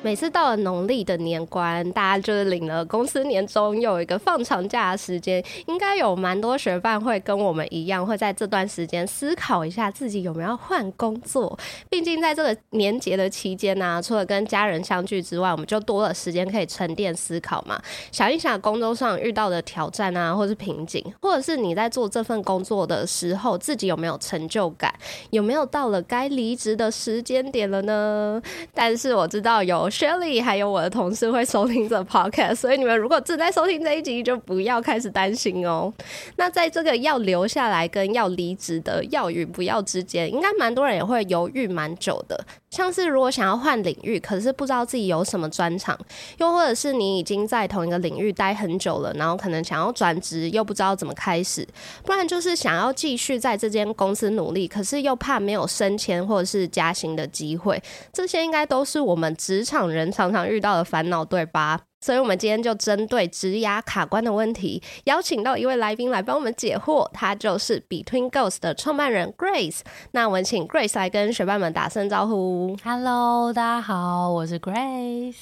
每次到了农历的年关，大家就是领了公司年终，又有一个放长假的时间，应该有蛮多学伴会跟我们一样，会在这段时间思考一下自己有没有换工作。毕竟在这个年节的期间呢，除了跟家人相聚之外，我们就多了时间可以沉淀思考嘛。想一想工作上遇到的挑战啊，或是瓶颈，或者是你在做这份工作的时候，自己有没有成就感，有没有到了该离职的时间点了呢？但是我知道有。Shelly 还有我的同事会收听这 podcast，所以你们如果正在收听这一集，就不要开始担心哦。那在这个要留下来跟要离职的要与不要之间，应该蛮多人也会犹豫蛮久的。像是如果想要换领域，可是不知道自己有什么专长，又或者是你已经在同一个领域待很久了，然后可能想要转职，又不知道怎么开始，不然就是想要继续在这间公司努力，可是又怕没有升迁或者是加薪的机会，这些应该都是我们职场人常常遇到的烦恼，对吧？所以，我们今天就针对职涯卡关的问题，邀请到一位来宾来帮我们解惑。他就是 Between Ghost 的创办人 Grace。那我们请 Grace 来跟学伴们打声招呼。Hello，大家好，我是 Grace。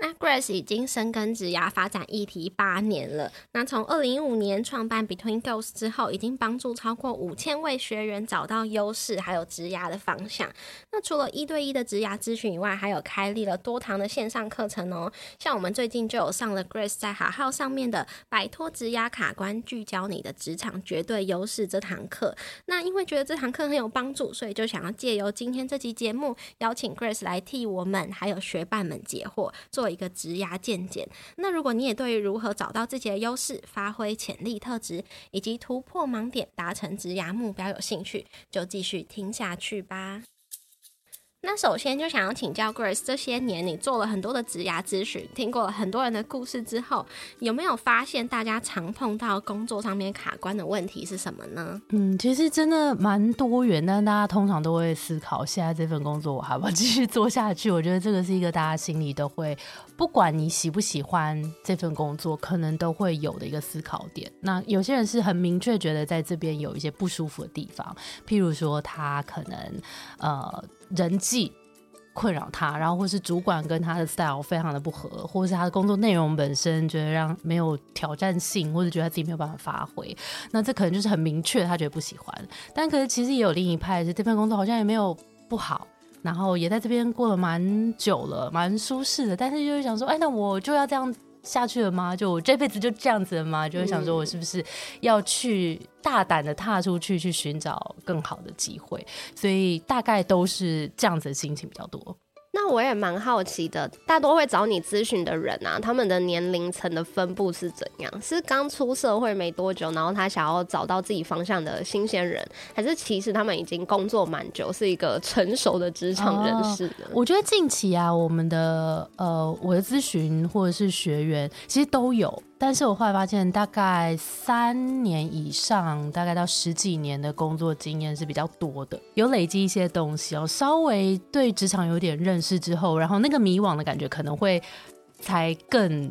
那 Grace 已经深耕职涯发展议题八年了。那从二零一五年创办 Between Girls 之后，已经帮助超过五千位学员找到优势，还有职涯的方向。那除了一对一的职涯咨询以外，还有开立了多堂的线上课程哦。像我们最近就有上了 Grace 在好号上面的摆脱职涯卡关，聚焦你的职场绝对优势这堂课。那因为觉得这堂课很有帮助，所以就想要借由今天这期节目，邀请 Grace 来替我们还有学伴们解惑，做。做一个职涯见解。那如果你也对于如何找到自己的优势、发挥潜力特质，以及突破盲点、达成职涯目标有兴趣，就继续听下去吧。那首先就想要请教 Grace，这些年你做了很多的职涯咨询，听过了很多人的故事之后，有没有发现大家常碰到工作上面卡关的问题是什么呢？嗯，其实真的蛮多元，但大家通常都会思考，现在这份工作我还要继续做下去？我觉得这个是一个大家心里都会，不管你喜不喜欢这份工作，可能都会有的一个思考点。那有些人是很明确觉得在这边有一些不舒服的地方，譬如说他可能呃。人际困扰他，然后或是主管跟他的 style 非常的不合，或是他的工作内容本身觉得让没有挑战性，或者觉得他自己没有办法发挥，那这可能就是很明确他觉得不喜欢。但可是其实也有另一派是这份工作好像也没有不好，然后也在这边过了蛮久了，蛮舒适的，但是就是想说，哎，那我就要这样。下去了吗？就我这辈子就这样子了吗？就会想说，我是不是要去大胆的踏出去，去寻找更好的机会？所以大概都是这样子的心情比较多。那我也蛮好奇的，大多会找你咨询的人啊，他们的年龄层的分布是怎样？是刚出社会没多久，然后他想要找到自己方向的新鲜人，还是其实他们已经工作蛮久，是一个成熟的职场人士呢？我觉得近期啊，我们的呃，我的咨询或者是学员，其实都有。但是我后来发现，大概三年以上，大概到十几年的工作经验是比较多的，有累积一些东西哦，稍微对职场有点认识之后，然后那个迷惘的感觉可能会才更。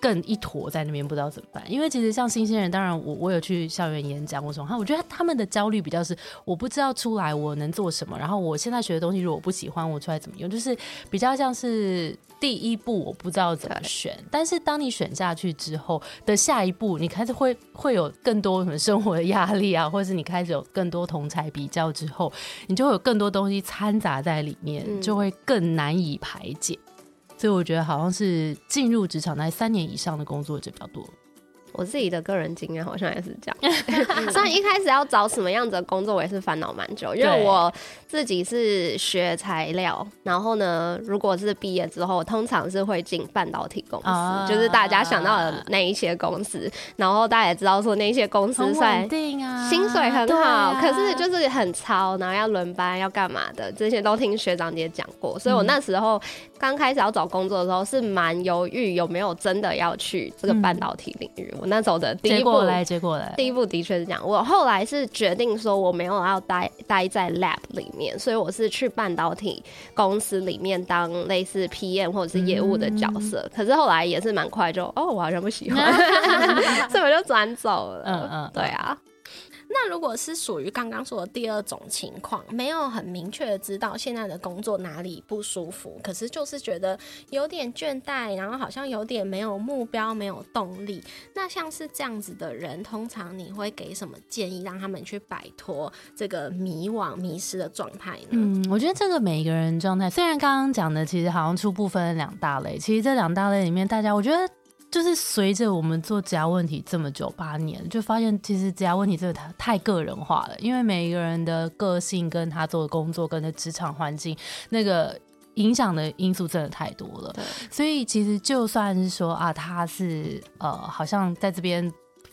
更一坨在那边不知道怎么办，因为其实像新鲜人，当然我我有去校园演讲，我说哈，我觉得他们的焦虑比较是我不知道出来我能做什么，然后我现在学的东西如果不喜欢，我出来怎么用，就是比较像是第一步我不知道怎么选，但是当你选下去之后的下一步，你开始会会有更多什么生活的压力啊，或者是你开始有更多同才比较之后，你就会有更多东西掺杂在里面，就会更难以排解。所以我觉得好像是进入职场在三年以上的工作者比较多。我自己的个人经验好像也是这样，所以一开始要找什么样子的工作，我也是烦恼蛮久。因为我自己是学材料，然后呢，如果是毕业之后，通常是会进半导体公司，就是大家想到的那一些公司。然后大家也知道说那些公司算定啊，薪水很好，可是就是很超，然后要轮班要干嘛的，这些都听学长姐讲过。所以我那时候刚开始要找工作的时候，是蛮犹豫有没有真的要去这个半导体领域。我那时候的第一步来，结果来。第一步的确是这样。我后来是决定说我没有要待待在 lab 里面，所以我是去半导体公司里面当类似 PM 或者是业务的角色。可是后来也是蛮快就哦，我好像不喜欢，所以我就转走了。嗯嗯，对啊。那如果是属于刚刚说的第二种情况，没有很明确的知道现在的工作哪里不舒服，可是就是觉得有点倦怠，然后好像有点没有目标、没有动力。那像是这样子的人，通常你会给什么建议，让他们去摆脱这个迷惘、迷失的状态呢？嗯，我觉得这个每一个人状态，虽然刚刚讲的其实好像初步分两大类，其实这两大类里面，大家我觉得。就是随着我们做家问题这么久八年，就发现其实家问题真的太太个人化了，因为每一个人的个性跟他做的工作跟的职场环境那个影响的因素真的太多了。所以其实就算是说啊，他是呃，好像在这边。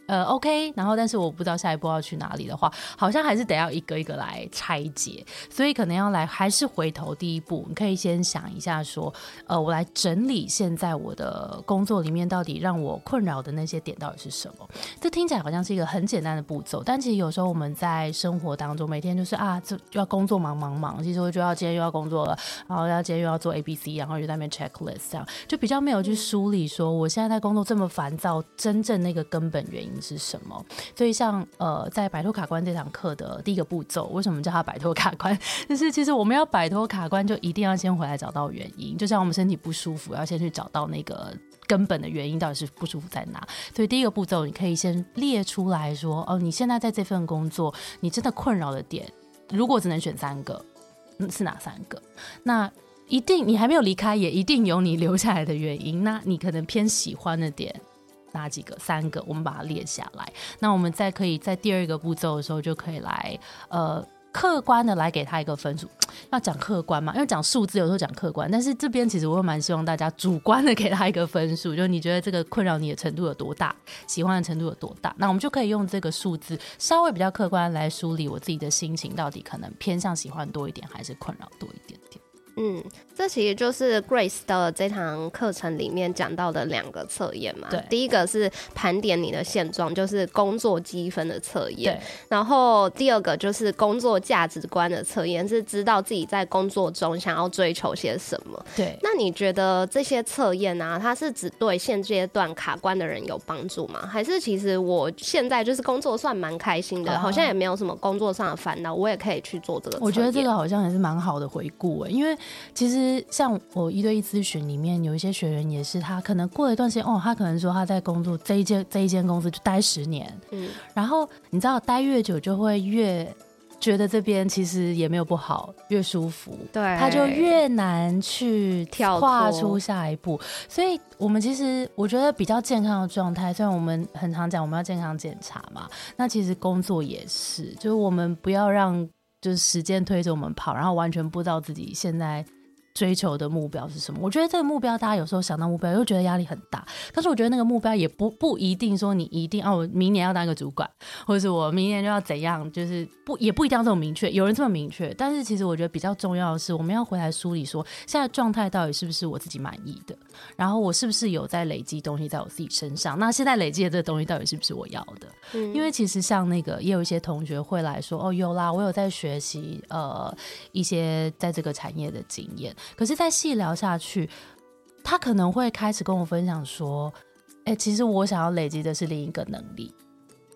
呃，OK，然后但是我不知道下一步要去哪里的话，好像还是得要一个一个来拆解，所以可能要来还是回头第一步，你可以先想一下说，呃，我来整理现在我的工作里面到底让我困扰的那些点到底是什么。这听起来好像是一个很简单的步骤，但其实有时候我们在生活当中每天就是啊，这要工作忙忙忙，其实我就要今天又要工作了，然后要今天又要做 A B C，然后又在那边 checklist 这样，就比较没有去梳理说我现在在工作这么烦躁，真正那个根本原因。是什么？所以像呃，在摆脱卡关这堂课的第一个步骤，为什么叫它摆脱卡关？就是其实我们要摆脱卡关，就一定要先回来找到原因。就像我们身体不舒服，要先去找到那个根本的原因，到底是不舒服在哪。所以第一个步骤，你可以先列出来说：哦，你现在在这份工作，你真的困扰的点，如果只能选三个，是哪三个？那一定你还没有离开，也一定有你留下来的原因。那你可能偏喜欢的点。哪几个？三个，我们把它列下来。那我们再可以在第二个步骤的时候，就可以来呃客观的来给他一个分数。要讲客观嘛？因为讲数字有时候讲客观，但是这边其实我会蛮希望大家主观的给他一个分数，就你觉得这个困扰你的程度有多大，喜欢的程度有多大？那我们就可以用这个数字稍微比较客观来梳理我自己的心情，到底可能偏向喜欢多一点，还是困扰多一点点？嗯。这其实就是 Grace 的这堂课程里面讲到的两个测验嘛。对，第一个是盘点你的现状，就是工作积分的测验。然后第二个就是工作价值观的测验，是知道自己在工作中想要追求些什么。对。那你觉得这些测验啊，它是只对现阶段卡关的人有帮助吗？还是其实我现在就是工作算蛮开心的，好像也没有什么工作上的烦恼，我也可以去做这个。我觉得这个好像也是蛮好的回顾诶，因为其实。像我一对一咨询里面有一些学员也是，他可能过了一段时间哦，他可能说他在工作这一间这一间公司就待十年，嗯，然后你知道待越久就会越觉得这边其实也没有不好，越舒服，对，他就越难去跳跨出下一步。所以我们其实我觉得比较健康的状态，虽然我们很常讲我们要健康检查嘛，那其实工作也是，就是我们不要让就是时间推着我们跑，然后完全不知道自己现在。追求的目标是什么？我觉得这个目标，大家有时候想到目标又觉得压力很大。但是我觉得那个目标也不不一定说你一定哦，明年要当一个主管，或者是我明年就要怎样，就是不也不一定要这么明确。有人这么明确，但是其实我觉得比较重要的是，我们要回来梳理说，现在状态到底是不是我自己满意的？然后我是不是有在累积东西在我自己身上？那现在累积的这个东西到底是不是我要的？嗯，因为其实像那个也有一些同学会来说，哦，有啦，我有在学习呃一些在这个产业的经验。可是再细聊下去，他可能会开始跟我分享说：“哎，其实我想要累积的是另一个能力。”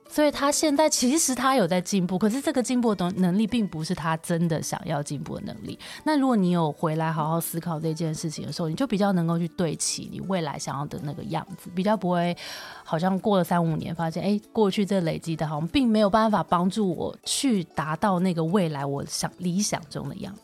所以他现在其实他有在进步，可是这个进步的能力并不是他真的想要进步的能力。那如果你有回来好好思考这件事情的时候，你就比较能够去对齐你未来想要的那个样子，比较不会好像过了三五年发现，哎，过去这累积的好像并没有办法帮助我去达到那个未来我想理想中的样子。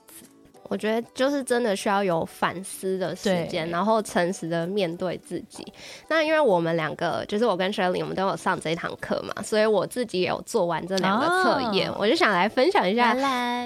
我觉得就是真的需要有反思的时间，然后诚实的面对自己。那因为我们两个，就是我跟 Shirley，我们都有上这一堂课嘛，所以我自己也有做完这两个测验，我就想来分享一下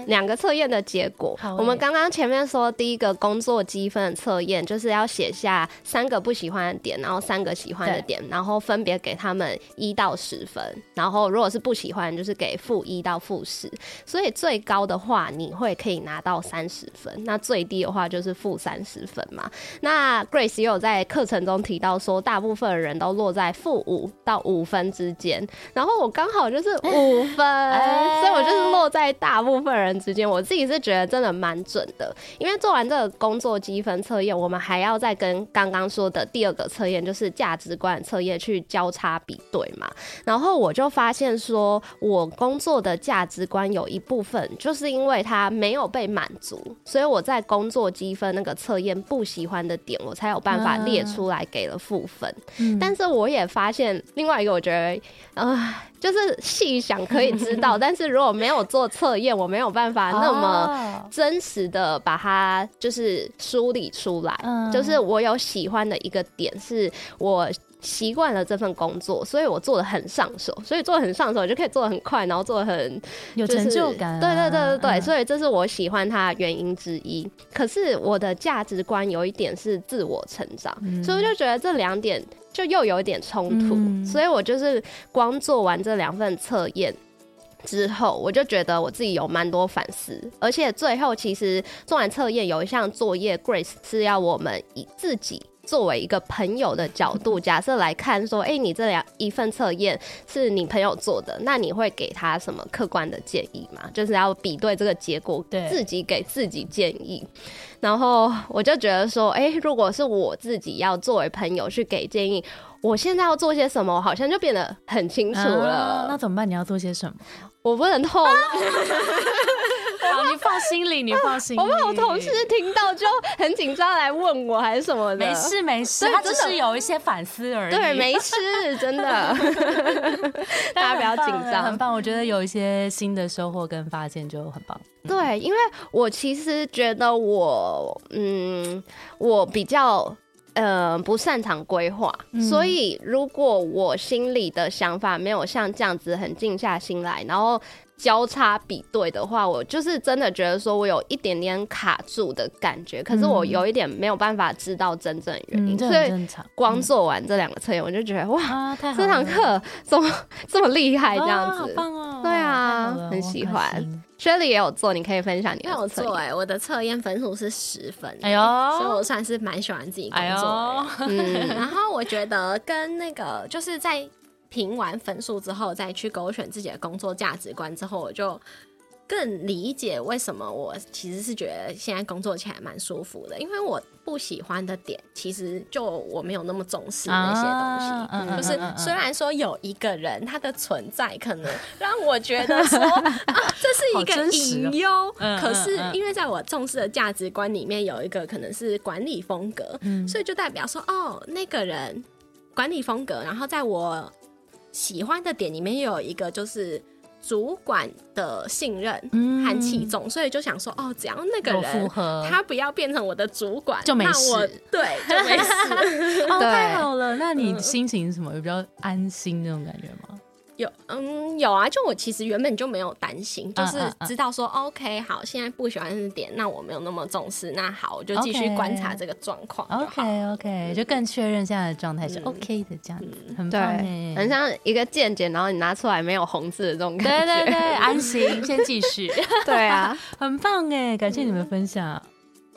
两个测验的结果。我们刚刚前面说第一个工作积分的测验，就是要写下三个不喜欢的点，然后三个喜欢的点，然后分别给他们一到十分。然后如果是不喜欢，就是给负一到负十。所以最高的话，你会可以拿到三十。分，那最低的话就是负三十分嘛。那 Grace 也有在课程中提到说，大部分的人都落在负五到五分之间，然后我刚好就是五分，所以我就是落在大部分人之间。我自己是觉得真的蛮准的，因为做完这个工作积分测验，我们还要再跟刚刚说的第二个测验，就是价值观测验去交叉比对嘛。然后我就发现说，我工作的价值观有一部分就是因为它没有被满足，所以我在工作积分那个测验不喜欢的点，我才有办法列出来给了负分。但是我也发现另外一个，我觉得，呃，就是细想可以知道，但是如果没有做测验，我没有办法那么真实的把它就是梳理出来。就是我有喜欢的一个点，是我。习惯了这份工作，所以我做的很上手，所以做的很上手就可以做的很快，然后做的很有成就感。对对对对对，所以这是我喜欢它的原因之一。可是我的价值观有一点是自我成长，所以我就觉得这两点就又有一点冲突。所以我就是光做完这两份测验之后，我就觉得我自己有蛮多反思，而且最后其实做完测验有一项作业，Grace 是要我们以自己。作为一个朋友的角度，假设来看说，哎，你这两一份测验是你朋友做的，那你会给他什么客观的建议吗？就是要比对这个结果，自己给自己建议。然后我就觉得说，哎，如果是我自己要作为朋友去给建议，我现在要做些什么，好像就变得很清楚了。那怎么办？你要做些什么？我不能透露。好，你放心里，你放心。我怕我同事听到就很紧张来问我还是什么的。没事没事，他只是有一些反思而已。对，没事，真的。大家不要紧张，很棒。我觉得有一些新的收获跟发现就很棒。对，因为我其实觉得我，嗯，我比较呃不擅长规划，所以如果我心里的想法没有像这样子很静下心来，然后。交叉比对的话，我就是真的觉得说我有一点点卡住的感觉，可是我有一点没有办法知道真正原因，所以光做完这两个测验，我就觉得哇，这堂课怎么这么厉害这样子，对啊，很喜欢。Shelly 也有做，你可以分享你的测验。哎，我的测验分数是十分，哎呦，所以我算是蛮喜欢自己工作。嗯，然后我觉得跟那个就是在。评完分数之后，再去勾选自己的工作价值观之后，我就更理解为什么我其实是觉得现在工作起来蛮舒服的。因为我不喜欢的点，其实就我没有那么重视那些东西。就是虽然说有一个人他的存在可能让我觉得说这是一个隐忧，可是因为在我重视的价值观里面有一个可能是管理风格，所以就代表说哦，那个人管理风格，然后在我。喜欢的点里面又有一个就是主管的信任和器重，所以就想说哦，只要那个人他不要变成我的主管就没事，对，就没事。哦，太好了，那你心情什么？比较安心那种感觉吗？有嗯有啊，就我其实原本就没有担心，就是知道说 OK 好，现在不喜欢的点，那我没有那么重视，那好，我就继续观察这个状况。OK OK，就更确认现在的状态是 OK 的，这样子很棒很像一个见解，然后你拿出来没有红字的这种感觉，对对对，安心，先继续。对啊，很棒哎，感谢你们分享。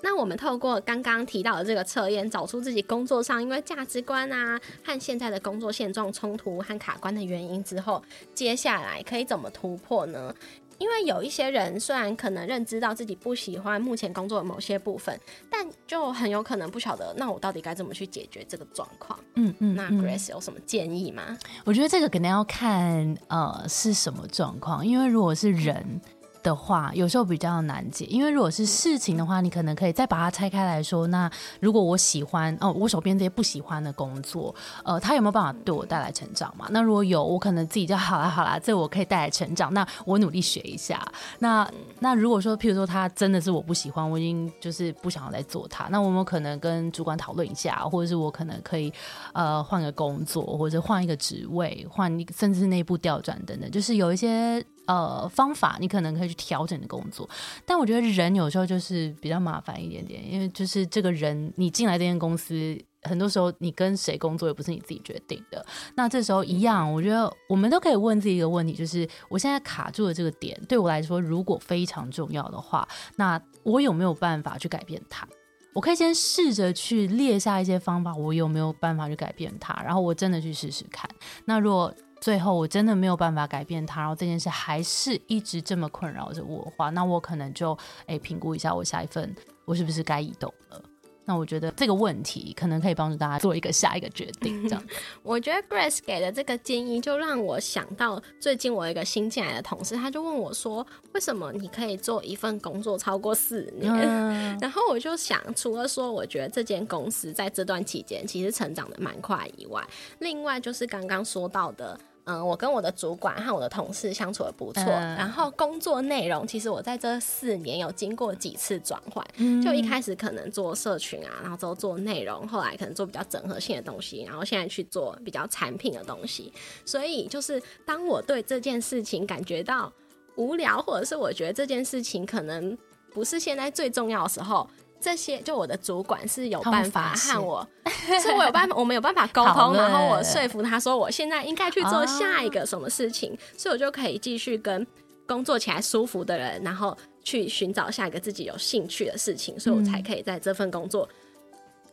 那我们透过刚刚提到的这个测验，找出自己工作上因为价值观啊和现在的工作现状冲突和卡关的原因之后，接下来可以怎么突破呢？因为有一些人虽然可能认知到自己不喜欢目前工作的某些部分，但就很有可能不晓得，那我到底该怎么去解决这个状况？嗯嗯，那 Grace 有什么建议吗？我觉得这个可能要看呃是什么状况，因为如果是人。的话，有时候比较难解，因为如果是事情的话，你可能可以再把它拆开来说。那如果我喜欢哦，我手边这些不喜欢的工作，呃，他有没有办法对我带来成长嘛？那如果有，我可能自己就好了，好了，这我可以带来成长。那我努力学一下。那那如果说，譬如说他真的是我不喜欢，我已经就是不想要再做他，那我们可能跟主管讨论一下，或者是我可能可以呃换个工作，或者换一个职位，换一个甚至内部调转等等，就是有一些。呃，方法你可能可以去调整的工作，但我觉得人有时候就是比较麻烦一点点，因为就是这个人你进来这间公司，很多时候你跟谁工作也不是你自己决定的。那这时候一样，我觉得我们都可以问自己一个问题，就是我现在卡住的这个点，对我来说如果非常重要的话，那我有没有办法去改变它？我可以先试着去列下一些方法，我有没有办法去改变它？然后我真的去试试看。那如果最后我真的没有办法改变它，然后这件事还是一直这么困扰着我的话，那我可能就诶评估一下我下一份我是不是该移动了。那我觉得这个问题可能可以帮助大家做一个下一个决定，这样。我觉得 Grace 给的这个建议就让我想到，最近我一个新进来的同事，他就问我说：“为什么你可以做一份工作超过四年？” 然后我就想，除了说我觉得这间公司在这段期间其实成长的蛮快以外，另外就是刚刚说到的。嗯，我跟我的主管和我的同事相处的不错，然后工作内容其实我在这四年有经过几次转换，就一开始可能做社群啊，然后之后做内容，后来可能做比较整合性的东西，然后现在去做比较产品的东西。所以就是当我对这件事情感觉到无聊，或者是我觉得这件事情可能不是现在最重要的时候。这些就我的主管是有办法和我，是我有办法，我们有办法沟通，然后我说服他说我现在应该去做下一个什么事情，所以我就可以继续跟工作起来舒服的人，然后去寻找下一个自己有兴趣的事情，所以我才可以在这份工作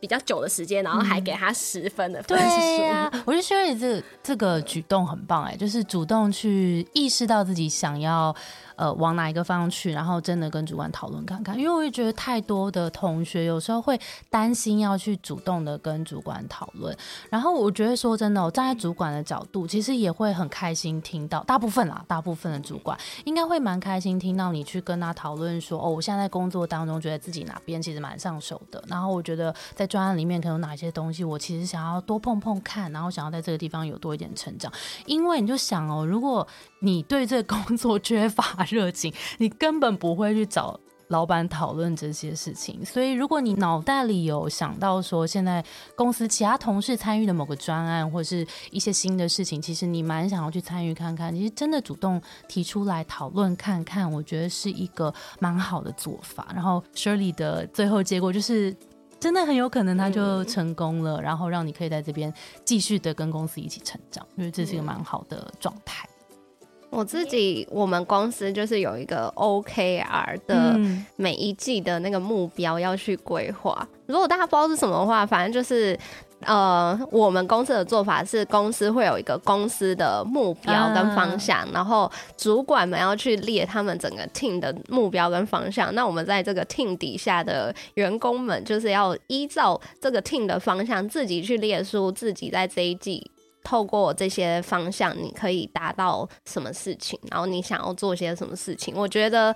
比较久的时间，然后还给他十分的分数。对呀，我觉得薛瑞这这个举动很棒哎，就是主动去意识到自己想要。呃，往哪一个方向去？然后真的跟主管讨论看看，因为我会觉得太多的同学有时候会担心要去主动的跟主管讨论。然后我觉得说真的，我站在主管的角度，其实也会很开心听到大部分啦，大部分的主管应该会蛮开心听到你去跟他讨论说，哦，我现在在工作当中觉得自己哪边其实蛮上手的。然后我觉得在专案里面可能有哪些东西，我其实想要多碰碰看，然后想要在这个地方有多一点成长。因为你就想哦，如果你对这个工作 缺乏，热情，你根本不会去找老板讨论这些事情。所以，如果你脑袋里有想到说，现在公司其他同事参与的某个专案，或者是一些新的事情，其实你蛮想要去参与看看。其实真的主动提出来讨论看看，我觉得是一个蛮好的做法。然后，Shirley 的最后结果就是，真的很有可能他就成功了，然后让你可以在这边继续的跟公司一起成长，因为这是一个蛮好的状态。我自己，我们公司就是有一个 OKR 的每一季的那个目标要去规划。如果大家不知道是什么的话，反正就是呃，我们公司的做法是，公司会有一个公司的目标跟方向，然后主管们要去列他们整个 team 的目标跟方向。那我们在这个 team 底下的员工们，就是要依照这个 team 的方向，自己去列出自己在这一季。透过这些方向，你可以达到什么事情？然后你想要做些什么事情？我觉得。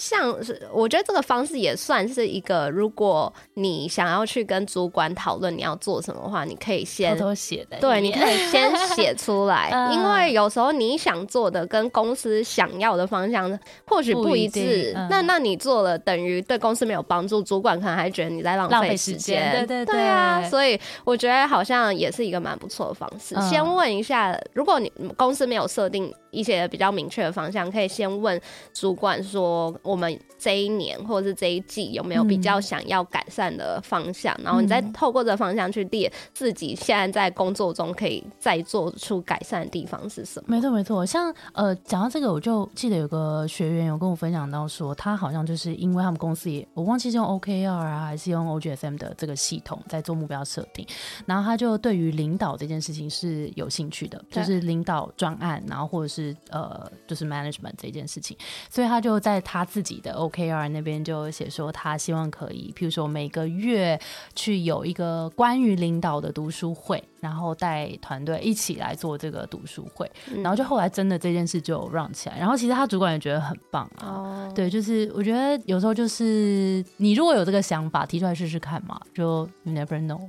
像是我觉得这个方式也算是一个，如果你想要去跟主管讨论你要做什么的话，你可以先偷偷写的，对，你可以先写出来，因为有时候你想做的跟公司想要的方向或许不一致，那那你做了等于对公司没有帮助，主管可能还觉得你在浪费时间，对对对啊，所以我觉得好像也是一个蛮不错的方式。先问一下，如果你公司没有设定。一些比较明确的方向，可以先问主管说，我们这一年或者是这一季有没有比较想要改善的方向，然后你再透过这个方向去列自己现在在工作中可以再做出改善的地方是什么？没错没错，像呃讲到这个，我就记得有个学员有跟我分享到说，他好像就是因为他们公司也我忘记是用 OKR 啊还是用 OGSM 的这个系统在做目标设定，然后他就对于领导这件事情是有兴趣的，就是领导专案，然后或者是。是呃，就是 management 这件事情，所以他就在他自己的 OKR 那边就写说，他希望可以，譬如说每个月去有一个关于领导的读书会，然后带团队一起来做这个读书会，然后就后来真的这件事就让起来，然后其实他主管也觉得很棒啊，对，就是我觉得有时候就是你如果有这个想法提出来试试看嘛，就 you never know，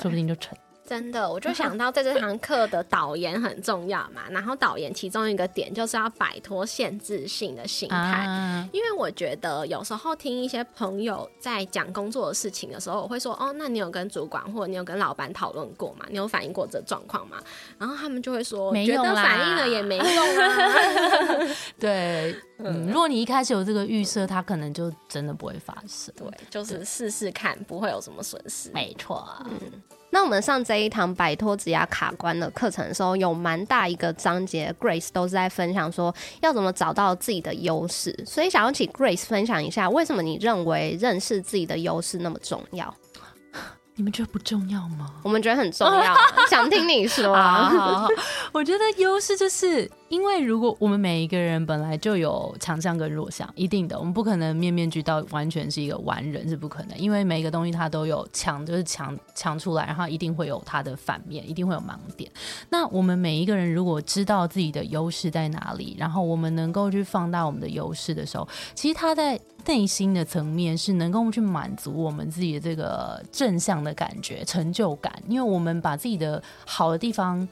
说不定就成。真的，我就 想到在这堂课的导言很重要嘛，然后导言其中一个点就是要摆脱限制性的心态。啊，因为我觉得有时候听一些朋友在讲工作的事情的时候，我会说哦，那你有跟主管或者你有跟老板讨论过吗？你有反映过这状况吗？然后他们就会说，觉得没用啦反映了也没用啊。对，嗯，如果你一开始有这个预设，它可能就真的不会发生。对，就是试试看，不会有什么损失。没错，那我们上这一堂摆脱指压卡关的课程的时候，有蛮大一个章节，Grace 都是在分享说要怎么找到自己的优势，所以想要请 Grace 分享一下，为什么你认为认识自己的优势那么重要？你们觉得不重要吗？我们觉得很重要，想听你说啊，啊。好好 我觉得优势就是因为如果我们每一个人本来就有强项跟弱项，一定的，我们不可能面面俱到，完全是一个完人是不可能，因为每一个东西它都有强，就是强强出来，然后一定会有它的反面，一定会有盲点。那我们每一个人如果知道自己的优势在哪里，然后我们能够去放大我们的优势的时候，其实它在内心的层面是能够去满足我们自己的这个正向的感觉、成就感，因为我们把自己的好的地方。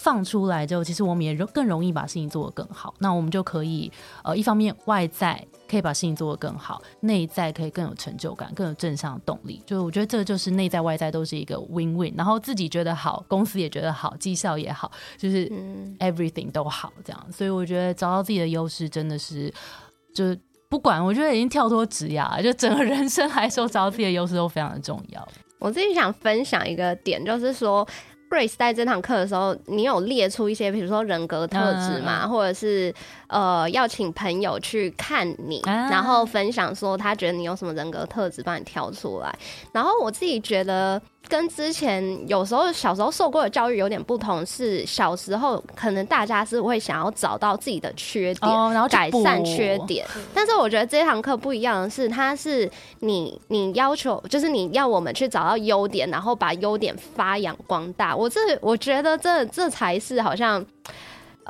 放出来之后，其实我们也容更容易把事情做得更好。那我们就可以，呃，一方面外在可以把事情做得更好，内在可以更有成就感、更有正向的动力。就我觉得这个就是内在外在都是一个 win win，然后自己觉得好，公司也觉得好，绩效也好，就是嗯 everything 都好这样。所以我觉得找到自己的优势真的是，就是不管我觉得已经跳脱职涯，就整个人生来说，找到自己的优势都非常的重要。我自己想分享一个点，就是说。Grace 在这堂课的时候，你有列出一些，比如说人格特质嘛，或者是呃要请朋友去看你，啊然后分享说他觉得你有什么人格特质，帮你挑出来。然后我自己觉得跟之前有时候小时候受过的教育有点不同，是小时候可能大家是会想要找到自己的缺点，哦然后改善缺点。但是我觉得这堂课不一样的是，它是你你要求，就是你要我们去找到优点，然后把优点发扬光大。我这我觉得这这才是好像。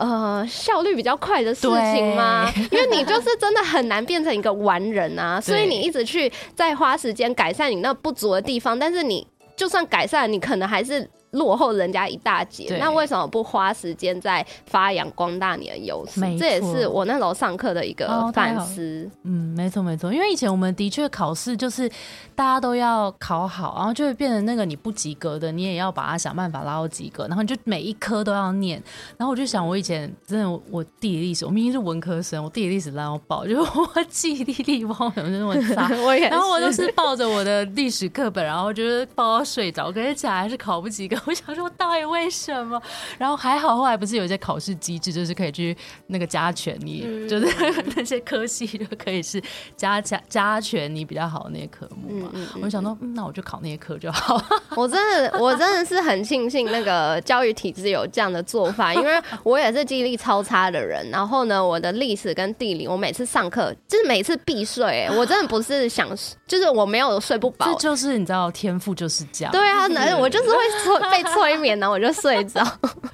呃，效率比较快的事情吗？因为你就是真的很难变成一个完人啊，所以你一直去在花时间改善你那不足的地方，但是你就算改善，你可能还是落后人家一大截。那为什么不花时间在发扬光大你的优势？这也是我那时候上课的一个反思。嗯，没错没错，因为以前我们的确考试就是大家都要考好，然后就会变成那个你不及格的，你也要把它想办法拉到及格，然后你就每一科都要念。然后我就想，我以前真的我地理历史，我明明是文科生，我地理历史烂到爆，就是我记忆力不知道怎么就那么差。我也然后我就是抱着我的历史课本，然后就是抱到睡着，可是起来还是考不及格。我 想说，到底为什么？然后还好，后来不是有一些考试机制，就是可以去那个加权你，嗯 就是 那些科系就可以是加加加权你比较好的那些科目嘛。嗯嗯我就想说，嗯，那我就考那些科就好。我真的，我真的是很庆幸那个教育体制有这样的做法，因为我也是记忆力超差的人。然后呢，我的历史跟地理，我每次上课就是每次必睡、欸，我真的不是想，就是我没有睡不饱这。就是你知道，天赋就是这样。对啊，那我就是会催被催眠，然后我就睡着，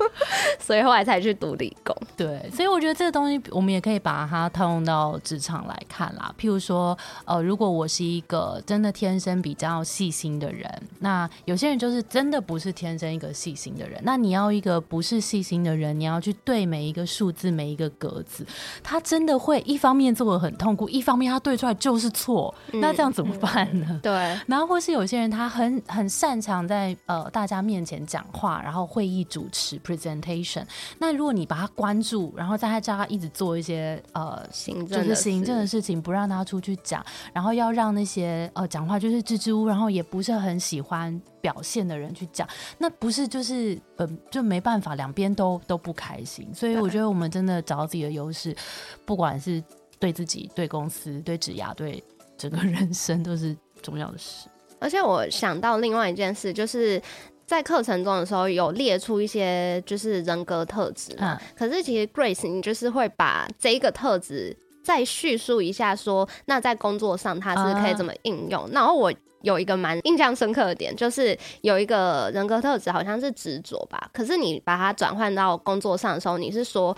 所以后来才去读理工。对，所以我觉得这个东西，我们也可以把它套用到职场来看啦。譬如说，呃，如果我是一个真的天生比较细心的人，那有些人就是真的不是天生一个细心的人。那你要一个不是细心的人，你要去对每一个数字、每一个格子，他真的会一方面做的很痛苦，一方面他对出来就是错，那这样怎么办呢？对，然后或是有些人他很很擅长在呃大家面前讲话，然后会议主持 presentation。那如果你把他关注，然后在他叫他一直做一些呃行政的行政的事事情，不让他出去讲，然后要让那些呃讲话就是支支吾吾，然后也不是很喜欢表现的人去讲，那不是就是本就没办法，两边都 都不开心。所以我觉得我们真的找到自己的优势，不管是对自己、对公司、对职涯、对整个人生，都是重要的事。而且我想到另外一件事，就是在课程中的时候有列出一些就是人格特质嘛。嗯可是其实 Grace 你就是会把这一个特质再叙述一下说那在工作上它是可以怎么应用。然后我有一个蛮印象深刻的点，就是有一个人格特质好像是执着吧，可是你把它转换到工作上的时候，你是说，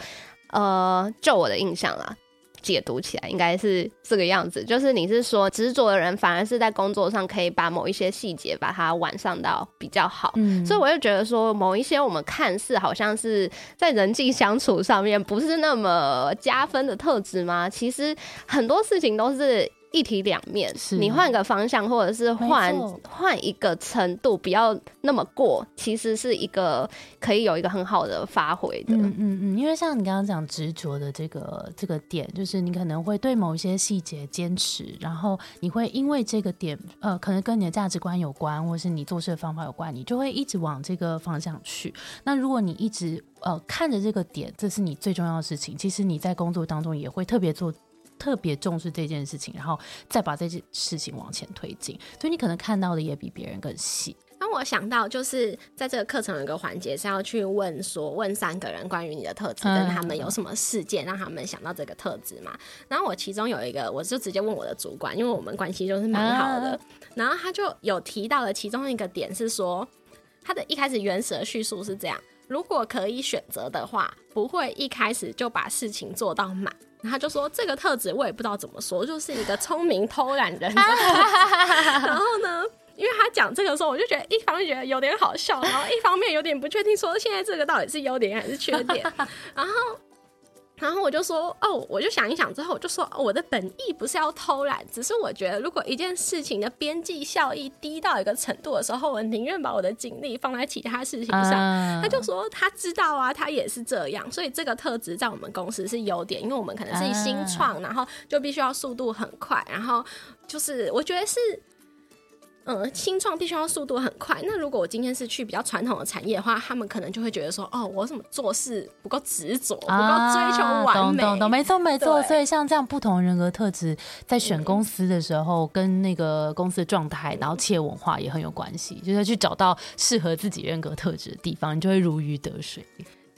呃，就我的印象啦。解读起来应该是这个样子，就是你是说执着的人反而是在工作上可以把某一些细节把它完善到比较好，嗯所以我就觉得说某一些我们看似好像是在人际相处上面不是那么加分的特质吗？其实很多事情都是。一体两面，是你换个方向，或者是换换一个程度，不要那么过，其实是一个可以有一个很好的发挥的。嗯嗯嗯，因为像你刚刚讲执着的这个这个点，就是你可能会对某一些细节坚持，然后你会因为这个点，呃，可能跟你的价值观有关，或是你做事的方法有关，你就会一直往这个方向去。那如果你一直呃看着这个点，这是你最重要的事情，其实你在工作当中也会特别做。特别重视这件事情，然后再把这件事情往前推进，所以你可能看到的也比别人更细。那我想到，就是在这个课程有一个环节是要去问说，问三个人关于你的特质，跟他们有什么事件让他们想到这个特质嘛。然后我其中有一个，我就直接问我的主管，因为我们关系就是蛮好的。然后他就有提到了其中一个点是说，他的一开始原始的叙述是这样：如果可以选择的话，不会一开始就把事情做到满。他就说这个特质我也不知道怎么说，就是一个聪明偷懒人的。然后呢？因为他讲这个时候，我就觉得一方面觉得有点好笑，然后一方面有点不确定，说现在这个到底是优点还是缺点。然后，然后我就说，哦，我就想一想之后，我就说，哦，我的本意不是要偷懒，只是我觉得如果一件事情的边际效益低到一个程度的时候，我宁愿把我的精力放在其他事情上。啊他就说他知道啊，他也是这样，所以这个特质在我们公司是优点，因为我们可能是新创，然后就必须要速度很快，然后就是我觉得是。嗯，新创必须要速度很快。那如果我今天是去比较传统的产业的话，他们可能就会觉得说，哦，我怎么做事不够执着，不够追求完美。懂懂懂，没错没错。所以像这样不同人格特质，在选公司的时候，跟那个公司的状态，然后企业文化也很有关系。就是去找到适合自己人格特质的地方，你就会如鱼得水。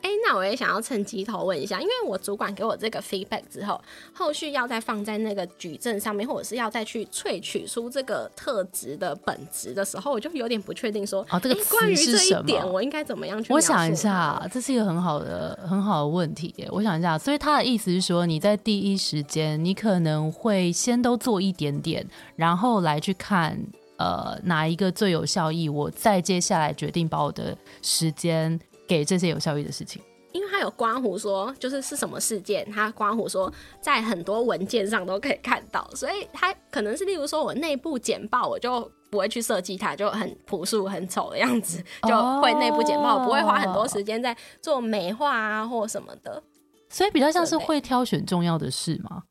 哎、那我也想要趁机头问一下，因为我主管给我这个 feedback 之后，后续要再放在那个矩阵上面，或者是要再去萃取出这个特质的本质的时候，我就有点不确定说，诶哦这个词关于这一点，我应该怎么样去？我想一，下，这是一个很好的很好的问题耶。我想一下，所以他的意思是说，你在第一时间，你可能会先都做一点点，然后来去看。呃，哪一个最有效益？我再接下来决定把我的时间给这些有效益的事情。因为他有刮胡说，就是是什么事件，他刮胡说在很多文件上都可以看到，所以他可能是例如说我内部简报，我就不会去设计它，就很朴素、很丑的样子，就会内部简报，哦不会花很多时间在做美化啊或什么的。所以比较像是会挑选重要的事吗？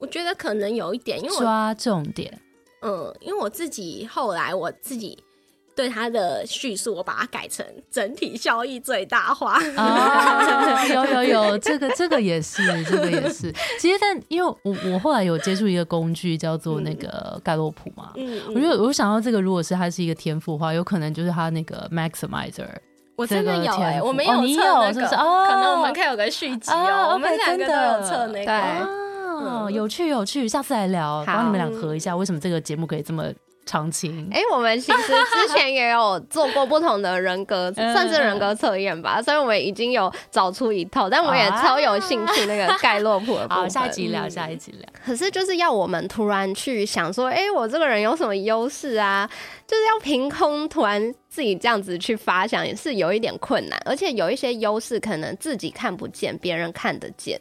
我觉得可能有一点，因为我抓重点。嗯，因为我自己后来我自己对他的叙述，我把它改成整体效益最大化。啊，有有有，这个这个也是，这个也是。其实，但因为我我后来有接触一个工具叫做那个盖洛普嘛，嗯，我觉得我想到这个，如果是它是一个天赋的话，有可能就是它那个 maximizer。我真的有哎、我们也哦你测那个，有是哦可能我们可以有个续集哦、哦我们两个都有测那个。哦，嗯有趣有趣，下次来聊，好帮你们俩合一下，为什么这个节目可以这么长青？哎、我们其实之前也有做过不同的人格，嗯算是人格测验吧，所以我们已经有找出一套，但我也超有兴趣那个盖洛普的部好，分。下一集聊，嗯下一集聊。可是就是要我们突然去想说，哎、我这个人有什么优势啊？就是要凭空突然自己这样子去发想，也是有一点困难。而且有一些优势可能自己看不见，别人看得见。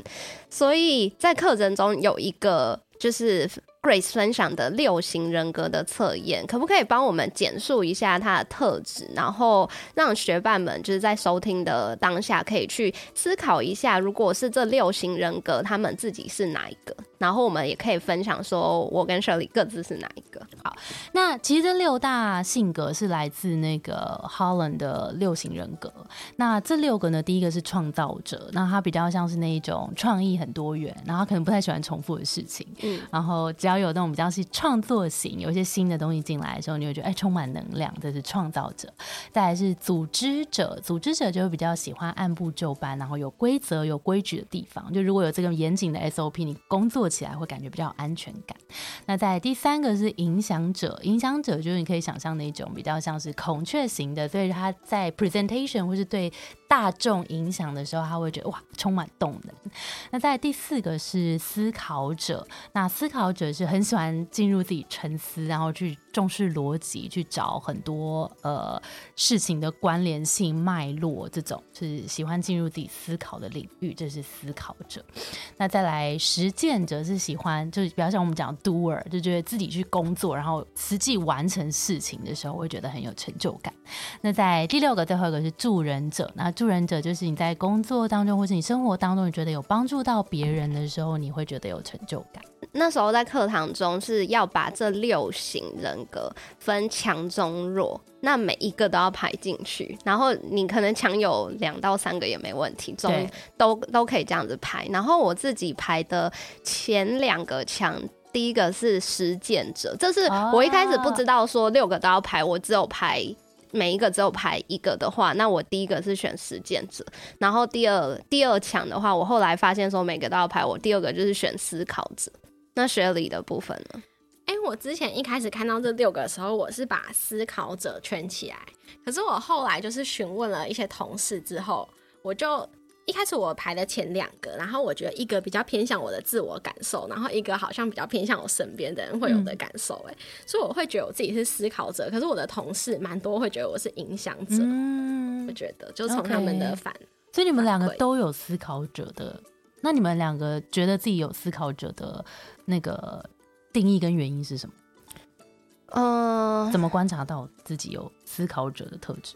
所以在课程中有一个就是 Grace 分享的六型人格的测验，可不可以帮我们简述一下它的特质，然后让学伴们就是在收听的当下可以去思考一下，如果是这六型人格，他们自己是哪一个？然后我们也可以分享说，我跟 Shirley 各自是哪一个？好，那其实这六大性格是来自那个 Holland 的六型人格。那这六个呢，第一个是创造者，那他比较像是那一种创意很多元，然后他可能不太喜欢重复的事情。嗯，然后只要有那种比较是创作型，有一些新的东西进来的时候，你会觉得哎充满能量，这是创造者。再来是组织者，组织者就会比较喜欢按部就班，然后有规则、有规矩的地方。就如果有这个严谨的 SOP，你工作起来会感觉比较有安全感。那在第三个是影响者，影响者就是你可以想象的一种比较像是孔雀型的，所以他在 presentation 或是对大众影响的时候，他会觉得哇充满动能。那在第四个是思考者，那思考者是很喜欢进入自己沉思，然后去重视逻辑，去找很多呃事情的关联性脉络，这种是喜欢进入自己思考的领域，这是思考者。那再来实践者是喜欢，就是比较像我们讲 doer，就觉得自己去工作，然后实际完成事情的时候，会觉得很有成就感。那在第六个最后一个是助人者，那助人者就是你在工作当中或是你生活当中，你觉得有帮助到别人的时候，你会觉得有成就感。那时候在课堂中是要把这六型人格分强中弱，那每一个都要排进去，然后你可能强有两到三个也没问题，中都都可以这样子排。然后我自己排的前两个强。第一个是实践者，这是我一开始不知道说六个都要排，我只有排每一个只有排一个的话，那我第一个是选实践者，然后第二第二强的话，我后来发现说每个都要排，我第二个就是选思考者。那学理的部分呢？哎、我之前一开始看到这六个的时候，我是把思考者圈起来，可是我后来就是询问了一些同事之后，我就一开始我排的前两个，然后我觉得一个比较偏向我的自我感受，然后一个好像比较偏向我身边的人会有的感受、哎、所以我会觉得我自己是思考者，可是我的同事蛮多会觉得我是影响者，嗯我，觉得就从他们的反所以你们两个都有思考者的，那你们两个觉得自己有思考者的那个定义跟原因是什么？嗯、怎么观察到自己有思考者的特质？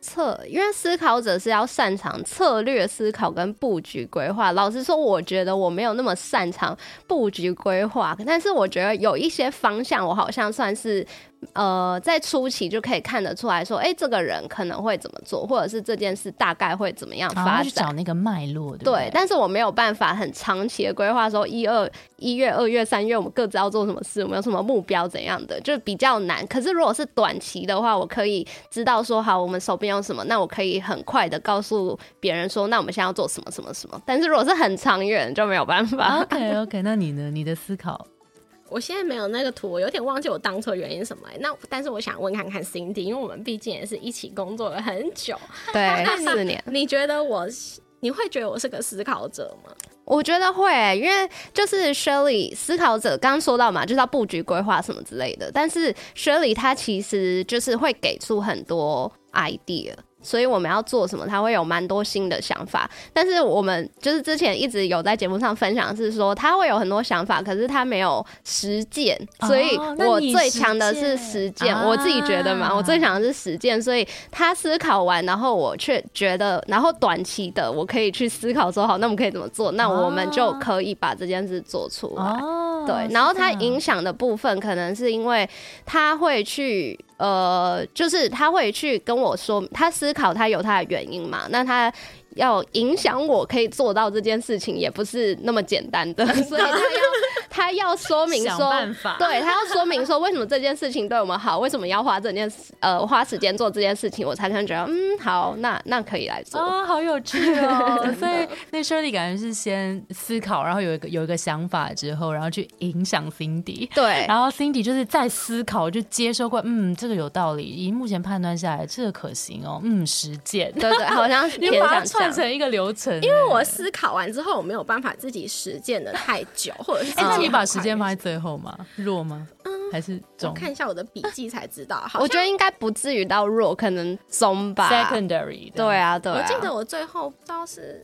策，因为思考者是要擅长策略思考跟布局规划。老实说，我觉得我没有那么擅长布局规划，但是我觉得有一些方向，我好像算是呃在初期就可以看得出来说，哎、这个人可能会怎么做，或者是这件事大概会怎么样发展。去找那个脉络，对对，？但是我没有办法很长期的规划，说一二一月、二月、三月我们各自要做什么事，我们有什么目标怎样的，就比较难。可是如果是短期的话，我可以知道说，好，我们手边有什么，那我可以很快的告诉别人说，那我们现在要做什么什么什么。但是如果是很长远，就没有办法。OK OK，那你呢？你的思考我现在没有那个图，我有点忘记我当初的原因什么、欸。那但是我想问看看 Cindy，因为我们毕竟也是一起工作了很久，对，四年。你觉得我你会觉得我是个思考者吗？我觉得会、因为就是 Shirley 思考者刚刚说到嘛，就是要布局规划什么之类的。但是 Shirley 他其实就是会给出很多 idea，所以我们要做什么，他会有蛮多新的想法。但是我们就是之前一直有在节目上分享，是说他会有很多想法，可是他没有实践，所以我最强的是实践。啊我自己觉得嘛，我最强的是实践，所以他思考完，然后我却觉得，然后短期的我可以去思考说，好，那我们可以怎么做？那我们就可以把这件事做出来。哦，对，然后它影响的部分，可能是因为他会去，呃，就是他会去跟我说，他思考他有他的原因嘛，那他要影响我可以做到这件事情，也不是那么简单的，所以他要他要说明说，办法对他要说明说为什么这件事情对我们好，为什么要花这件事呃花时间做这件事情，我才可能觉得嗯好，那那可以来做。啊，好有趣哦！所以那 Shirley 感觉是先思考，然后有一个有一个想法之后，然后去影响 Cindy，对，然后 Cindy 就是在思考，就接收过，嗯，这个有道理，以目前判断下来，这个可行哦，嗯，实践，对对，好像是你把它。串成一个流程，因因为我思考完之后，我没有办法自己实践的太久，或者是你把自己很快时间放在最后吗？弱吗？还是我中看一下我的笔记才知道，好 我觉得应该不至于到弱，可能中吧。secondary？对，啊，对啊。我记得我最后不知道是，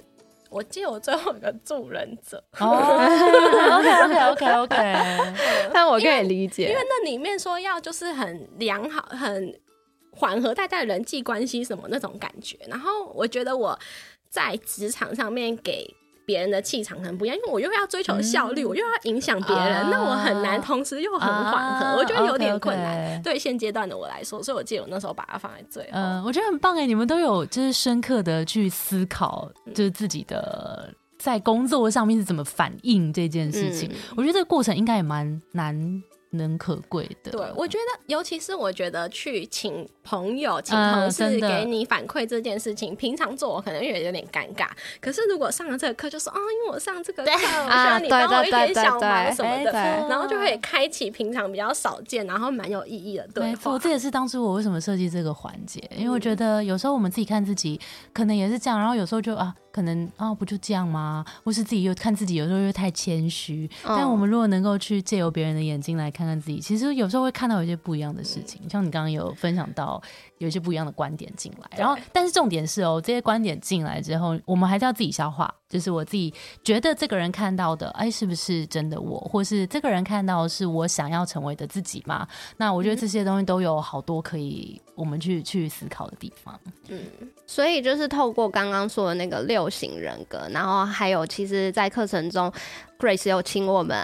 我记得我最后一个助人者，哦，OK OK OK OK，但我可以理解，因为那里面说要就是很良好、很缓和大家的人际关系什么那种感觉。然后我觉得我在职场上面给别人的气场很不一样，因为我又要追求效率，我又要影响别人，啊那我很难同时又很缓和，啊我觉得有点困难。对现阶段的我来说，所以我记得我那时候把它放在最后。嗯，我觉得很棒哎，你们都有就是深刻的去思考，就是自己的在工作上面是怎么反应这件事情。嗯我觉得这个过程应该也蛮难能可贵的。对，我觉得，尤其是我觉得去请朋友、请嗯同事给你反馈这件事情，平常做我可能也有点尴尬。可是如果上了这个课，就说啊，因为我上这个课，我需要你对帮我一点小忙什么的，然后就会开启平常比较少见，然后蛮有意义的对没错，话。这也是当初我为什么设计这个环节，因为我嗯觉得有时候我们自己看自己，可能也是这样，然后有时候就啊，可能啊不就这样吗？或是自己又看自己，有时候又太谦虚。嗯但我们如果能够去借由别人的眼睛来看看自己，其实有时候会看到有一些不一样的事情。像你刚刚有分享到有一些不一样的观点进来，然后但是重点是哦，这些观点进来之后，我们还是要自己消化。就是我自己觉得这个人看到的，哎，是不是真的我，或是这个人看到的是我想要成为的自己吗？那我觉得这些东西都有好多可以我们去去思考的地方。嗯所以就是透过刚刚说的那个六型人格，然后还有其实，在课程中，Grace 有请我们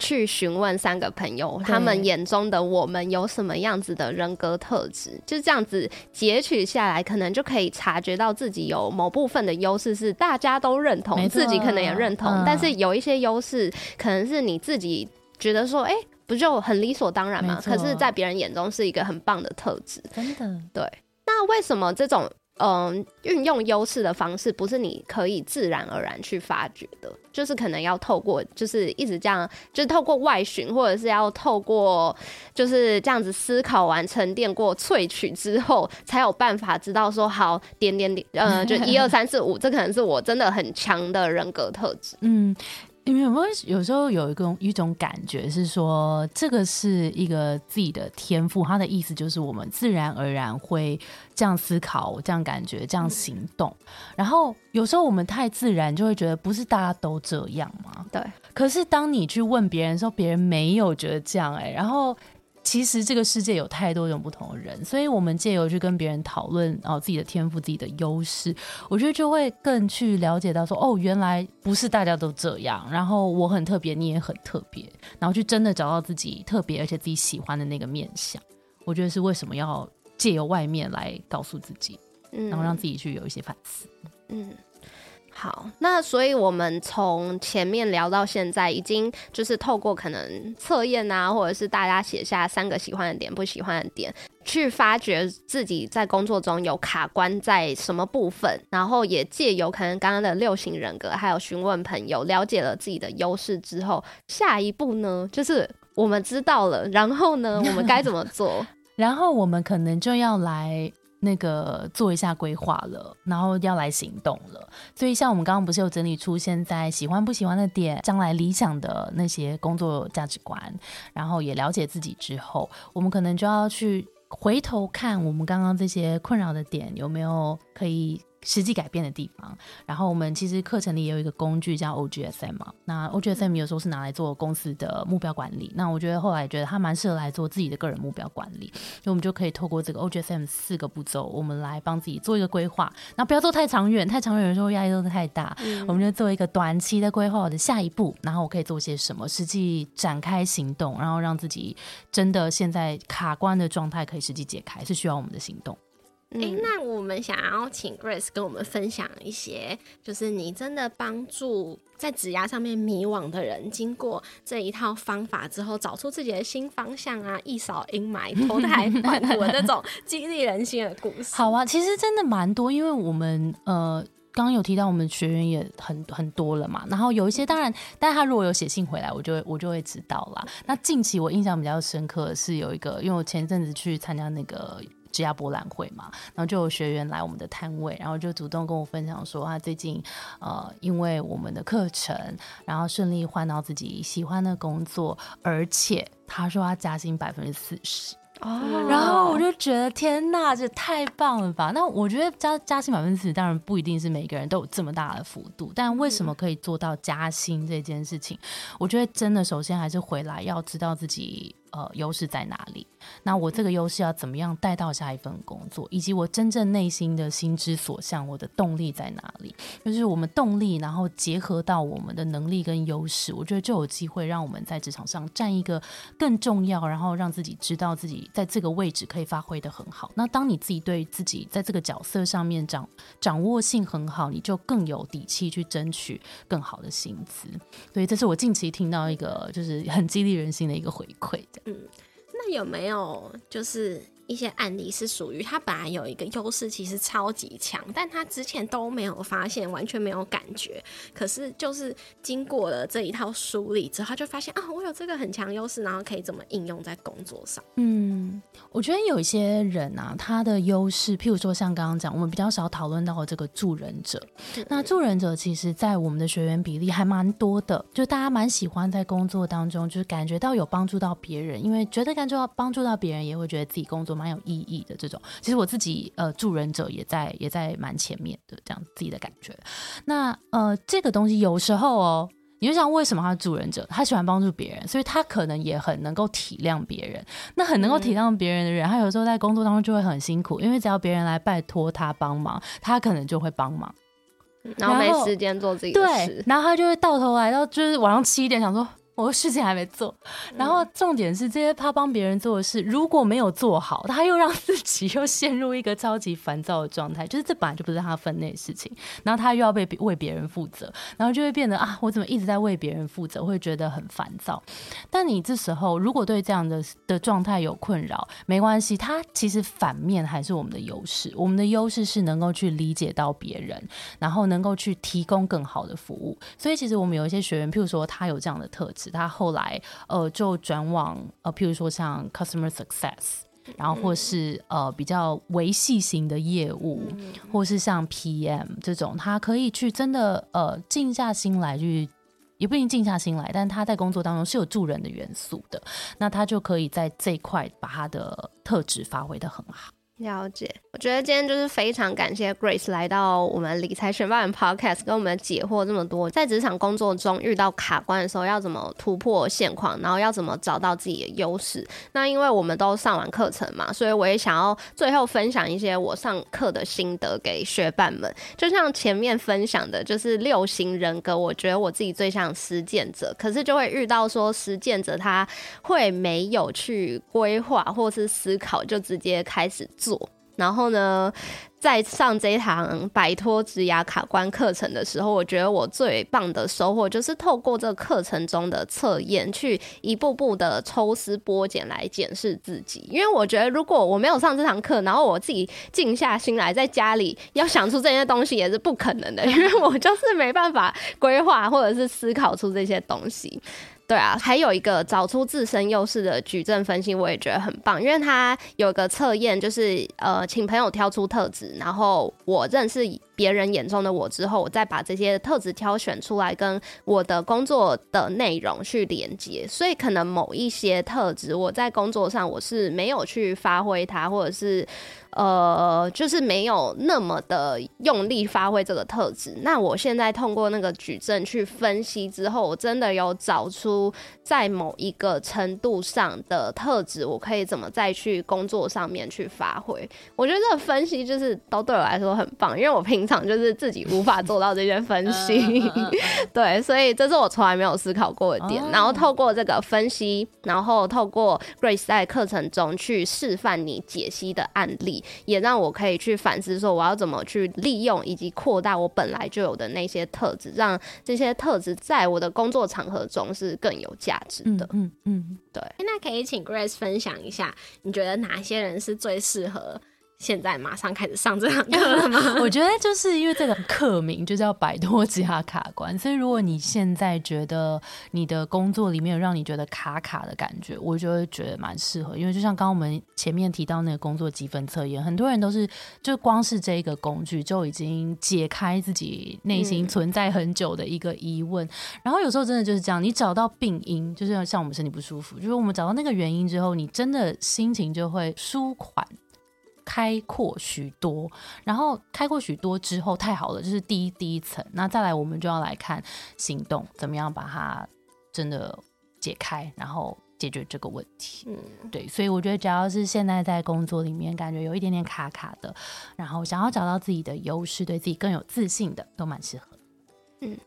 去询问三个朋友，他们眼中的我们有什么样子的人格特质，就这样子截取下来，可能就可以察觉到自己有某部分的优势是大家都认同，自己可能也认同，嗯但是有一些优势可能是你自己觉得说，哎、不就很理所当然吗？可是，在别人眼中是一个很棒的特质。真的，对那为什么这种嗯运用优势的方式不是你可以自然而然去发掘的？就是可能要透过就是一直这样，就是透过外寻，或者是要透过就是这样子思考完、沉淀过、萃取之后，才有办法知道说好点点点，呃，就一二三四五，这可能是我真的很强的人格特质。嗯。你们有没有有时候有一个一种感觉是说，这个是一个自己的天赋，他的意思就是我们自然而然会这样思考、这样感觉、这样行动。然后有时候我们太自然，就会觉得不是大家都这样吗？对。可是当你去问别人的时候，别人没有觉得这样哎、然后其实这个世界有太多种不同的人，所以我们借由去跟别人讨论哦自己的天赋、自己的优势，我觉得就会更去了解到说哦，原来不是大家都这样，然后我很特别，你也很特别，然后去真的找到自己特别而且自己喜欢的那个面相。我觉得是为什么要借由外面来告诉自己，嗯然后让自己去有一些反思。嗯，好，那所以我们从前面聊到现在，已经就是透过可能测验啊，或者是大家写下三个喜欢的点、不喜欢的点，去发掘自己在工作中有卡关在什么部分，然后也借由可能刚刚的六型人格，还有询问朋友，了解了自己的优势之后，下一步呢，就是我们知道了，然后呢，我们该怎么做？然后我们可能就要来那个做一下规划了，然后要来行动了。所以像我们刚刚不是有整理出现在喜欢不喜欢的点，将来理想的那些工作价值观，然后也了解自己之后，我们可能就要去回头看我们刚刚这些困扰的点有没有可以。实际改变的地方，然后我们其实课程里也有一个工具叫 OGSM 嘛，那 OGSM 有时候是拿来做公司的目标管理，那我觉得后来觉得它蛮适合来做自己的个人目标管理，所以我们就可以透过这个 OGSM 四个步骤，我们来帮自己做一个规划，那不要做太长远，太长远的时候压力都太大，我们就做一个短期的规划，我的下一步，然后我可以做些什么，实际展开行动，然后让自己真的现在卡关的状态可以实际解开，是需要我们的行动。哎、嗯那我们想要请 Grace 跟我们分享一些，就是你真的帮助在职涯上面迷惘的人，经过这一套方法之后，找出自己的新方向啊，一扫阴霾、脱胎换骨的这种激励人心的故事。好啊，其实真的蛮多，因为我们呃。刚刚有提到我们学员也很很多了嘛，然后有一些当然，但他如果有写信回来，我就会我就会知道啦。那近期我印象比较深刻的是有一个，因为我前一阵子去参加那个职涯博览会嘛，然后就有学员来我们的摊位，然后就主动跟我分享说，他最近呃因为我们的课程，然后顺利换到自己喜欢的工作，而且他说他加薪百分之四十。哦然后我就觉得天呐，这太棒了吧！那我觉得加加薪百分之四十，当然不一定是每个人都有这么大的幅度，但为什么可以做到加薪这件事情？我觉得真的首先还是回来要知道自己呃优势在哪里，那我这个优势要怎么样带到下一份工作，以及我真正内心的心之所向，我的动力在哪里？就是我们动力，然后结合到我们的能力跟优势，我觉得就有机会让我们在职场上占一个更重要，然后让自己知道自己在这个位置可以发挥的很好。那当你自己对自己在这个角色上面掌掌握性很好，你就更有底气去争取更好的薪资。所以这是我近期听到一个就是很激励人心的一个回馈。嗯那有没有就是一些案例是属于他本来有一个优势，其实超级强，但他之前都没有发现，完全没有感觉。可是就是经过了这一套梳理之后，他就发现啊，我有这个很强优势，然后可以怎么应用在工作上。嗯，我觉得有一些人啊，他的优势，譬如说像刚刚讲，我们比较少讨论到的这个助人者。那助人者其实，在我们的学员比例还蛮多的，就大家蛮喜欢在工作当中，就是感觉到有帮助到别人，因为觉得感觉到帮助到别人，也会觉得自己工作蛮有意义的。这种，其实我自己呃，助人者也在也在蛮前面的这样自己的感觉。那呃，这个东西有时候哦。你就想为什么他是助人者？他喜欢帮助别人，所以他可能也很能够体谅别人。那很能够体谅别人的人，他有时候在工作当中就会很辛苦，因为只要别人来拜托他帮忙，他可能就会帮忙，然后没时间做自己的对事，。然后他就会到头来到就是晚上七点想说。我的事情还没做，然后重点是这些他帮别人做的事，如果没有做好，他又让自己又陷入一个超级烦躁的状态，就是这本来就不是他分内的事情，然后他又要被为别人负责，然后就会变得啊，我怎么一直在为别人负责，会觉得很烦躁。但你这时候如果对这样的的状态有困扰，没关系，他其实反面还是我们的优势。我们的优势是能够去理解到别人，然后能够去提供更好的服务。所以其实我们有一些学员，譬如说他有这样的特质，他后来呃就转往呃譬如说像 customer success。然后或是呃比较维系型的业务，或是像 PM 这种，他可以去真的呃静下心来去也不一定静下心来，但他在工作当中是有助人的元素的，那他就可以在这一块把他的特质发挥的很好。了解，我觉得今天就是非常感谢 Grace 来到我们理财学霸人 Podcast，跟我们解惑这么多，在职场工作中遇到卡关的时候，要怎么突破现况，然后要怎么找到自己的优势。那因为我们都上完课程嘛，所以我也想要最后分享一些我上课的心得给学伴们。就像前面分享的，就是六型人格，我觉得我自己最像实践者，可是就会遇到说实践者他会没有去规划或是思考，就直接开始。然后呢，在上这一堂摆脱职涯卡关课程的时候，我觉得我最棒的收获就是透过这课程中的测验，去一步步的抽丝剥茧来检视自己。因为我觉得，如果我没有上这堂课，然后我自己静下心来在家里要想出这些东西，也是不可能的，因为我就是没办法规划或者是思考出这些东西。对啊，还有一个找出自身优势的矩阵分析，我也觉得很棒，因为它有个测验，就是呃，请朋友挑出特质，然后我认识别人眼中的我之后，我再把这些特质挑选出来，跟我的工作的内容去连接。所以可能某一些特质，我在工作上我是没有去发挥它，或者是呃，就是没有那么的用力发挥这个特质。那我现在通过那个矩阵去分析之后，我真的有找出在某一个程度上的特质，我可以怎么再去工作上面去发挥。我觉得这个分析就是都对我来说很棒，因为我平常就是自己无法做到这些分析，对，所以这是我从来没有思考过的点。然后透过这个分析，然后透过 Grace 在课程中去示范你解析的案例，也让我可以去反思说我要怎么去利用以及扩大我本来就有的那些特质，让这些特质在我的工作场合中是更有价值嗯的。嗯嗯，那可以请 Grace 分享一下，你觉得哪些人是最适合现在马上开始上这堂课了吗？我觉得就是因为这个课名就是要摆脱其他卡关，所以如果你现在觉得你的工作里面有让你觉得卡卡的感觉，我就会觉得蛮适合。因为就像刚刚我们前面提到那个工作积分测验，很多人都是就光是这一个工具就已经解开自己内心存在很久的一个疑问。然后有时候真的就是这样，你找到病因，就是像我们身体不舒服，就是我们找到那个原因之后，你真的心情就会舒缓。开阔许多，然后开阔许多之后，太好了，这是第一第一层。那再来，我们就要来看行动，怎么样把它真的解开，然后解决这个问题。嗯，对，所以我觉得只要是现在在工作里面感觉有一点点卡卡的，然后想要找到自己的优势，对自己更有自信的，都蛮适合嗯。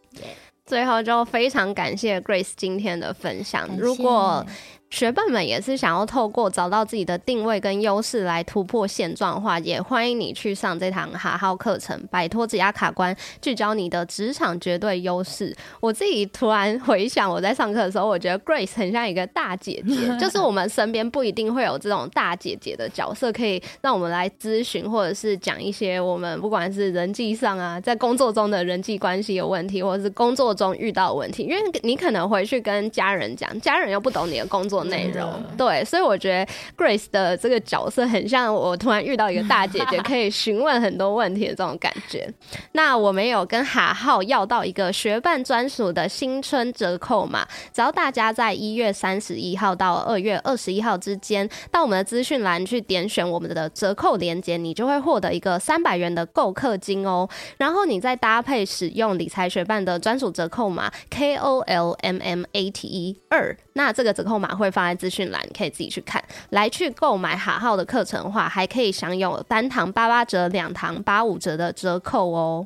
最后就非常感谢 Grace 今天的分享。如果学伴们也是想要透过找到自己的定位跟优势来突破现状化，也欢迎你去上这堂哈号课程，摆脱职压卡关，聚焦你的职场绝对优势。我自己突然回想我在上课的时候，我觉得 Grace 很像一个大姐姐，就是我们身边不一定会有这种大姐姐的角色，可以让我们来咨询或者是讲一些我们不管是人际上啊，在工作中的人际关系有问题，或者是工作中遇到的问题，因为你可能回去跟家人讲，家人又不懂你的工作。内容对，所以我觉得 Grace 的这个角色很像我突然遇到一个大姐姐，可以询问很多问题的这种感觉。那我们有跟哈浩要到一个学伴专属的新春折扣码，只要大家在一月三十一号到二月二十一号之间，到我们的资讯栏去点选我们的折扣链接，你就会获得一个三百元的购课金哦。然后你再搭配使用理财学伴的专属折扣码 K O L M M A T E 二，那这个折扣码会。放在资讯栏，可以自己去看。来去购买哈号的课程的话，还可以享有单堂八八折、两堂八五折的折扣哦。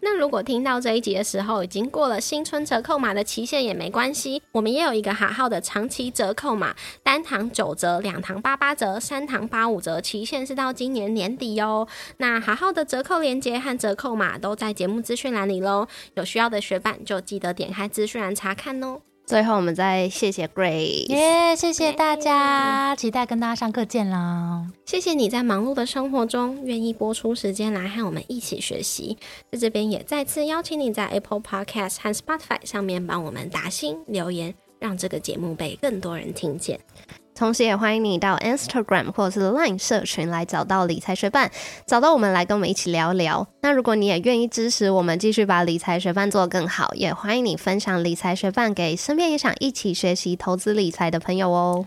那如果听到这一集的时候已经过了新春折扣码的期限也没关系，我们也有一个哈号的长期折扣码，单堂九折、两堂八八折、三堂八五折，期限是到今年年底哦。那哈号的折扣链接和折扣码都在节目资讯栏里喽，有需要的学伴就记得点开资讯栏查看哦。最后，我们再谢谢 Grace，耶，谢谢大家，期待跟大家上课见啦！谢谢你在忙碌的生活中愿意播出时间来和我们一起学习，在这边也再次邀请你在 Apple Podcast 和 Spotify 上面帮我们打新留言，让这个节目被更多人听见。同时，也欢迎你到 Instagram 或者是 Line 社群来找到理财学伴，找到我们来跟我们一起聊聊。那如果你也愿意支持我们，继续把理财学伴做得更好，也欢迎你分享理财学伴给身边也想一起学习投资理财的朋友哦。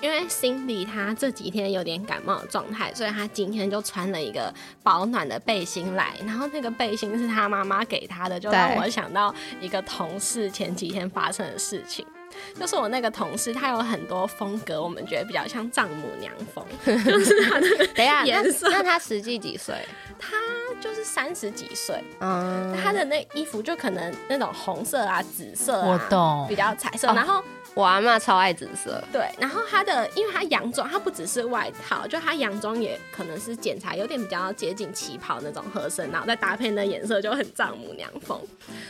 因为 Cindy 她这几天有点感冒的状态，所以她今天就穿了一个保暖的背心来。然后那个背心是她妈妈给她的，就让我想到一个同事前几天发生的事情。就是我那个同事，他有很多风格，我们觉得比较像丈母娘风，就是他的 等一下颜色。那他实际几岁？他就是三十几岁。嗯，他的那衣服就可能那种红色啊、紫色啊，我懂，比较彩色。然后。我阿妈超爱紫色，对，然后她的，因为她洋装，她不只是外套，就她洋装也可能是剪裁有点比较接近旗袍那种合身，然后再搭配那颜色就很丈母娘风。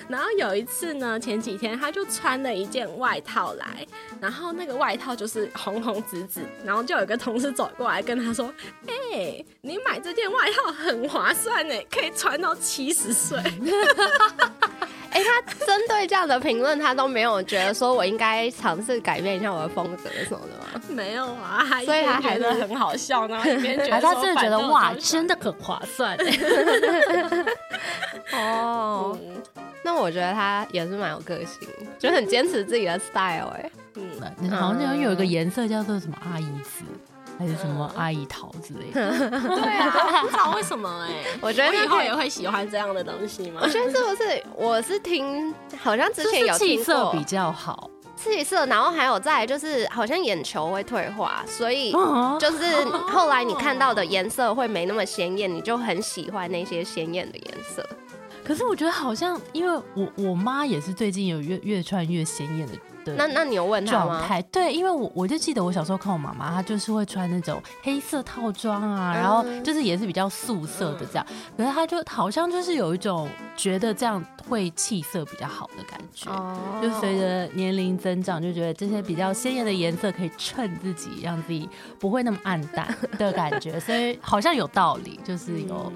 然后有一次呢，前几天她就穿了一件外套来，然后那个外套就是红红紫紫，然后就有一个同事走过来跟他说：“哎，你买这件外套很划算呢，可以穿到七十岁。” 哎，他针对这样的评论，他都没有觉得说我应该尝试改变一下我的风格什么的吗？没有啊，所以他还是很好笑呢。一边觉得他真的觉得哇，真的很划算。哦，那我觉得他也是蛮有个性，就很坚持自己的 style。哎，嗯，好像有一个颜色叫做什么阿姨紫。还是什么阿姨桃之类的，对啊，不知道为什么哎，我觉得以后也会喜欢这样的东西吗？我觉得是不是？我是听，好像之前有气色比较好，气色，然后还有在就是好像眼球会退化，所以就是后来你看到的颜色会没那么鲜艳，你就很喜欢那些鲜艳的颜色。可是我觉得好像，因为我我妈也是最近有越越穿越鲜艳的。那那你有问他吗？对，因为我我就记得我小时候看我妈妈，她就是会穿那种黑色套装啊，然后就是也是比较素色的这样，可是她就好像就是有一种觉得这样会气色比较好的感觉，哦就随着年龄增长，就觉得这些比较鲜艳的颜色可以衬自己，让自己不会那么暗淡的感觉，所以好像有道理，就是有。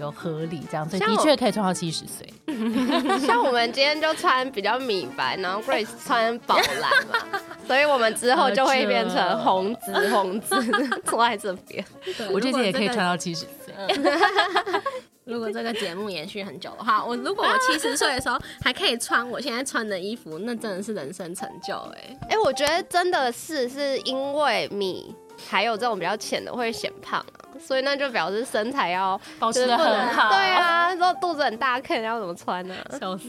有合理这样，所以的确可以穿到七十岁。像我们今天就穿比较米白，然后 Grace 穿宝蓝嘛，所以我们之后就会变成红紫红紫 坐在这边。我这件也可以穿到七十岁。如果这个节目延续很久的话，我如果我七十岁的时候还可以穿我现在穿的衣服，那真的是人生成就哎哎，我觉得真的是是因为米。还有这种比较浅的会显胖啊，所以那就表示身材要保持的很好。对，啊，之后肚子很大，看人要怎么穿呢、笑死。